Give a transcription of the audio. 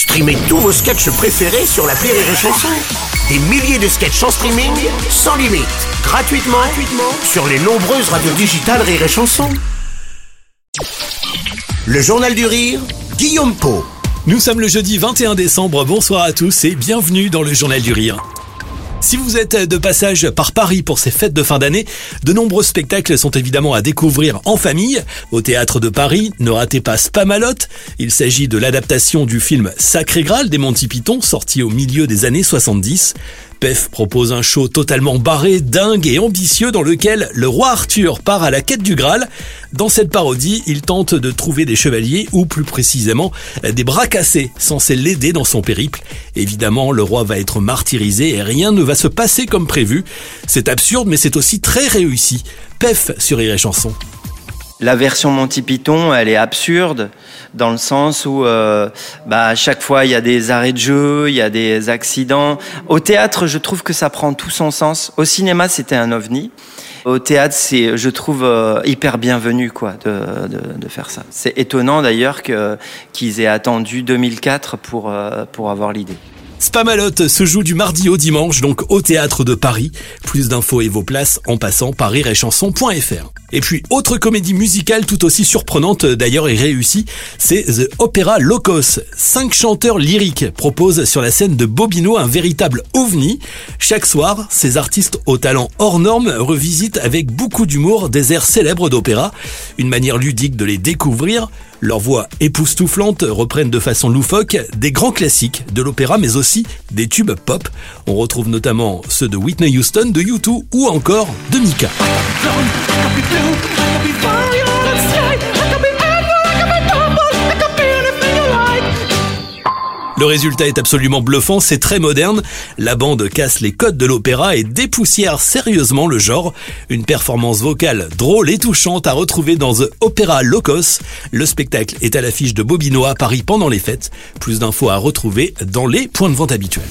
Streamez tous vos sketchs préférés sur la Rire et Chanson. Des milliers de sketchs en streaming, sans limite, gratuitement, gratuitement sur les nombreuses radios digitales Rire et Chanson. Le Journal du Rire, Guillaume Po. Nous sommes le jeudi 21 décembre, bonsoir à tous et bienvenue dans le Journal du Rire. Si vous êtes de passage par Paris pour ces fêtes de fin d'année, de nombreux spectacles sont évidemment à découvrir en famille. Au théâtre de Paris, ne ratez pas Spamalot. Il s'agit de l'adaptation du film Sacré Graal des Monty Python, sorti au milieu des années 70. PEF propose un show totalement barré, dingue et ambitieux dans lequel le roi Arthur part à la quête du Graal. Dans cette parodie, il tente de trouver des chevaliers ou plus précisément des bras cassés censés l'aider dans son périple. Évidemment, le roi va être martyrisé et rien ne va se passer comme prévu. C'est absurde mais c'est aussi très réussi. PEF sur Iré Chanson. La version Monty Python, elle est absurde dans le sens où euh, bah, à chaque fois il y a des arrêts de jeu, il y a des accidents. Au théâtre, je trouve que ça prend tout son sens. Au cinéma, c'était un ovni. Au théâtre, c'est, je trouve, euh, hyper bienvenu quoi de, de, faire ça. C'est étonnant d'ailleurs qu'ils aient attendu 2004 pour euh, pour avoir l'idée. Spamalot se joue du mardi au dimanche, donc au théâtre de Paris. Plus d'infos et vos places en passant par rirechanson.fr. Et puis, autre comédie musicale tout aussi surprenante d'ailleurs et réussie, c'est The Opera Locos. Cinq chanteurs lyriques proposent sur la scène de Bobino un véritable ovni. Chaque soir, ces artistes au talent hors norme revisitent avec beaucoup d'humour des airs célèbres d'opéra. Une manière ludique de les découvrir. Leurs voix époustouflantes reprennent de façon loufoque des grands classiques de l'opéra mais des tubes pop. On retrouve notamment ceux de Whitney Houston, de U2 ou encore de Mika. Le résultat est absolument bluffant, c'est très moderne. La bande casse les codes de l'opéra et dépoussière sérieusement le genre. Une performance vocale drôle et touchante à retrouver dans The Opera Locos. Le spectacle est à l'affiche de Bobino à Paris pendant les fêtes. Plus d'infos à retrouver dans les points de vente habituels.